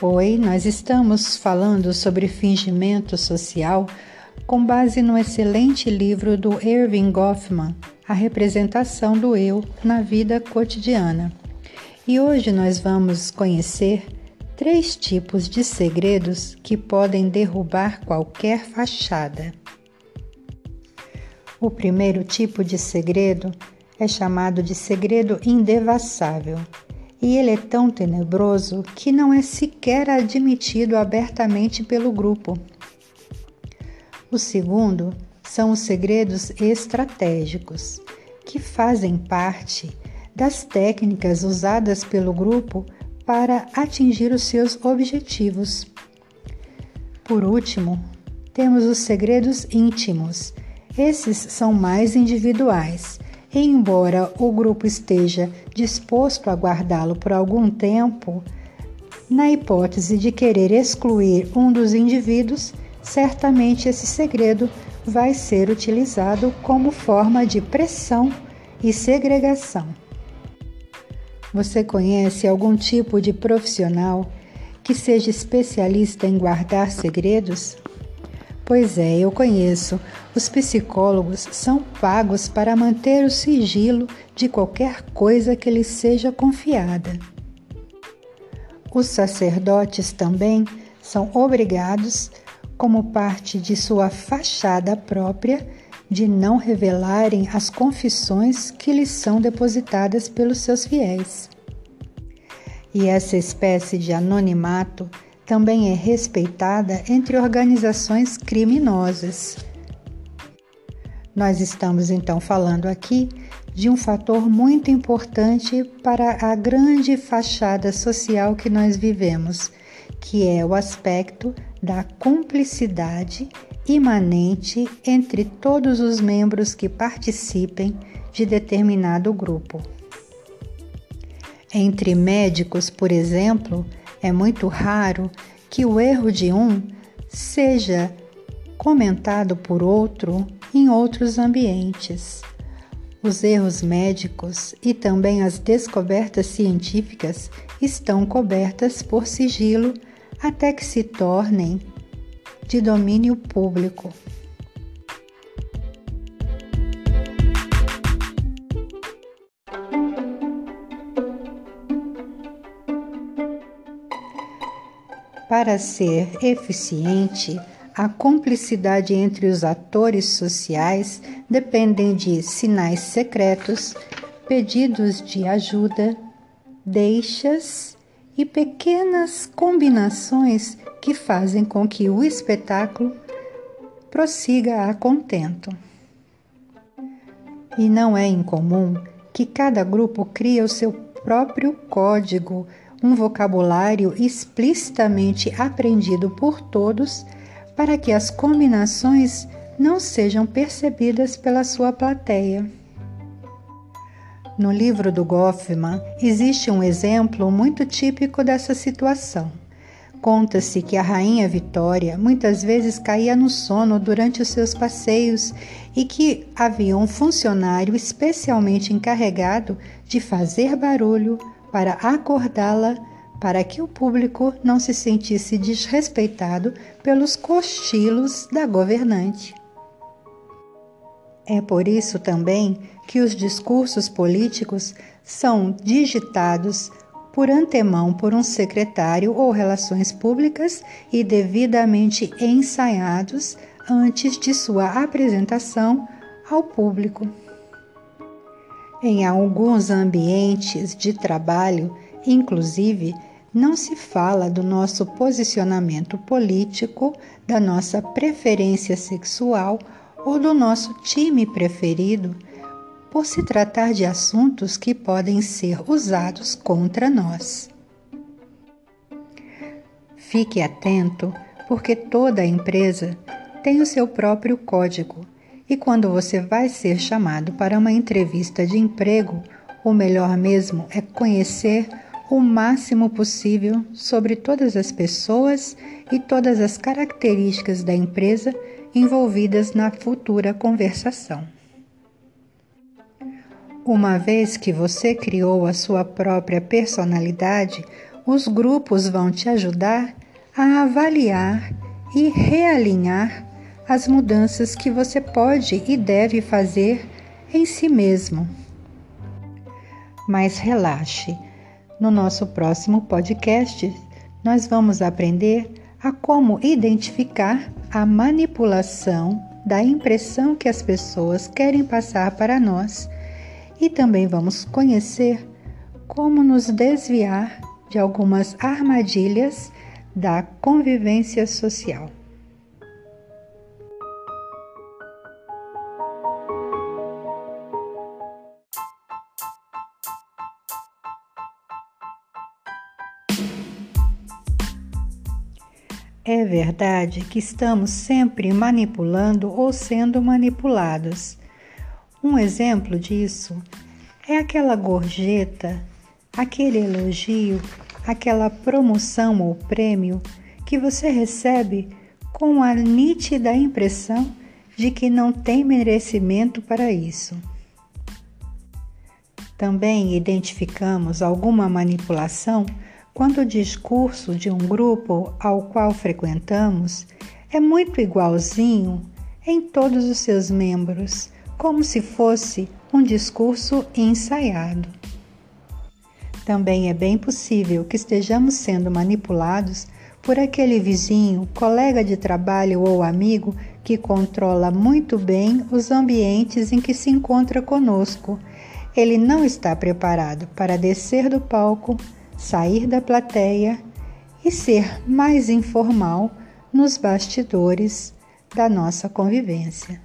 Oi, nós estamos falando sobre fingimento social com base no excelente livro do Irving Goffman, A Representação do Eu na Vida Cotidiana. E hoje nós vamos conhecer três tipos de segredos que podem derrubar qualquer fachada. O primeiro tipo de segredo é chamado de segredo indevassável e ele é tão tenebroso que não é sequer admitido abertamente pelo grupo. O segundo são os segredos estratégicos, que fazem parte das técnicas usadas pelo grupo para atingir os seus objetivos. Por último, temos os segredos íntimos. Esses são mais individuais embora o grupo esteja disposto a guardá-lo por algum tempo, na hipótese de querer excluir um dos indivíduos, certamente esse segredo vai ser utilizado como forma de pressão e segregação. Você conhece algum tipo de profissional que seja especialista em guardar segredos? Pois é, eu conheço. Os psicólogos são pagos para manter o sigilo de qualquer coisa que lhes seja confiada. Os sacerdotes também são obrigados, como parte de sua fachada própria, de não revelarem as confissões que lhes são depositadas pelos seus fiéis. E essa espécie de anonimato também é respeitada entre organizações criminosas. Nós estamos então falando aqui de um fator muito importante para a grande fachada social que nós vivemos, que é o aspecto da cumplicidade imanente entre todos os membros que participem de determinado grupo. Entre médicos, por exemplo, é muito raro que o erro de um seja comentado por outro em outros ambientes. Os erros médicos e também as descobertas científicas estão cobertas por sigilo até que se tornem de domínio público. Para ser eficiente, a cumplicidade entre os atores sociais dependem de sinais secretos, pedidos de ajuda, deixas e pequenas combinações que fazem com que o espetáculo prossiga a contento. E não é incomum que cada grupo crie o seu próprio código um vocabulário explicitamente aprendido por todos para que as combinações não sejam percebidas pela sua plateia. No livro do Goffman existe um exemplo muito típico dessa situação. Conta-se que a rainha Vitória muitas vezes caía no sono durante os seus passeios e que havia um funcionário especialmente encarregado de fazer barulho para acordá-la para que o público não se sentisse desrespeitado pelos cochilos da governante. É por isso também que os discursos políticos são digitados por antemão por um secretário ou relações públicas e devidamente ensaiados antes de sua apresentação ao público. Em alguns ambientes de trabalho, inclusive, não se fala do nosso posicionamento político, da nossa preferência sexual ou do nosso time preferido, por se tratar de assuntos que podem ser usados contra nós. Fique atento, porque toda empresa tem o seu próprio código e quando você vai ser chamado para uma entrevista de emprego, o melhor mesmo é conhecer o máximo possível sobre todas as pessoas e todas as características da empresa envolvidas na futura conversação. Uma vez que você criou a sua própria personalidade, os grupos vão te ajudar a avaliar e realinhar as mudanças que você pode e deve fazer em si mesmo. Mas relaxe. No nosso próximo podcast, nós vamos aprender a como identificar a manipulação da impressão que as pessoas querem passar para nós e também vamos conhecer como nos desviar de algumas armadilhas da convivência social. É verdade que estamos sempre manipulando ou sendo manipulados. Um exemplo disso é aquela gorjeta, aquele elogio, aquela promoção ou prêmio que você recebe com a nítida impressão de que não tem merecimento para isso. Também identificamos alguma manipulação quando o discurso de um grupo ao qual frequentamos é muito igualzinho em todos os seus membros, como se fosse um discurso ensaiado. Também é bem possível que estejamos sendo manipulados por aquele vizinho, colega de trabalho ou amigo que controla muito bem os ambientes em que se encontra conosco. Ele não está preparado para descer do palco sair da plateia e ser mais informal nos bastidores da nossa convivência.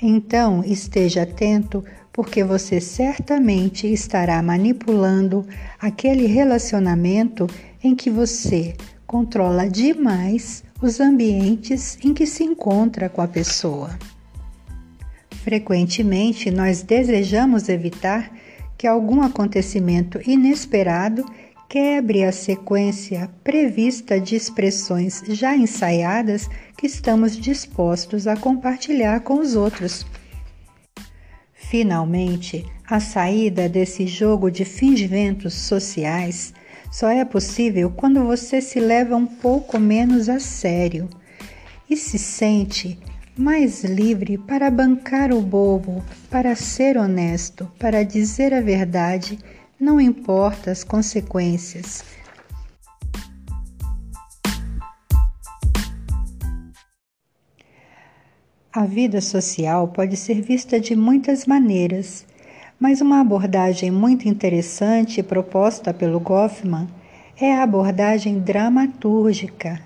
Então, esteja atento, porque você certamente estará manipulando aquele relacionamento em que você controla demais os ambientes em que se encontra com a pessoa. Frequentemente, nós desejamos evitar que algum acontecimento inesperado quebre a sequência prevista de expressões já ensaiadas que estamos dispostos a compartilhar com os outros. Finalmente, a saída desse jogo de fingimentos sociais só é possível quando você se leva um pouco menos a sério e se sente mais livre para bancar o bobo, para ser honesto, para dizer a verdade, não importa as consequências. A vida social pode ser vista de muitas maneiras, mas uma abordagem muito interessante proposta pelo Goffman é a abordagem dramatúrgica.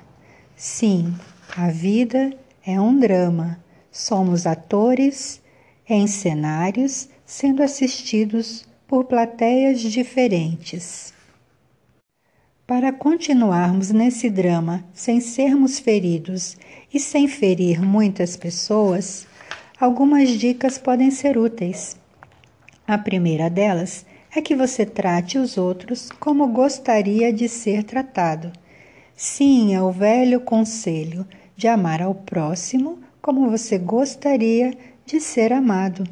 Sim, a vida é um drama. Somos atores em cenários sendo assistidos por plateias diferentes. Para continuarmos nesse drama sem sermos feridos e sem ferir muitas pessoas, algumas dicas podem ser úteis. A primeira delas é que você trate os outros como gostaria de ser tratado. Sim, é o velho conselho de amar ao próximo como você gostaria de ser amado.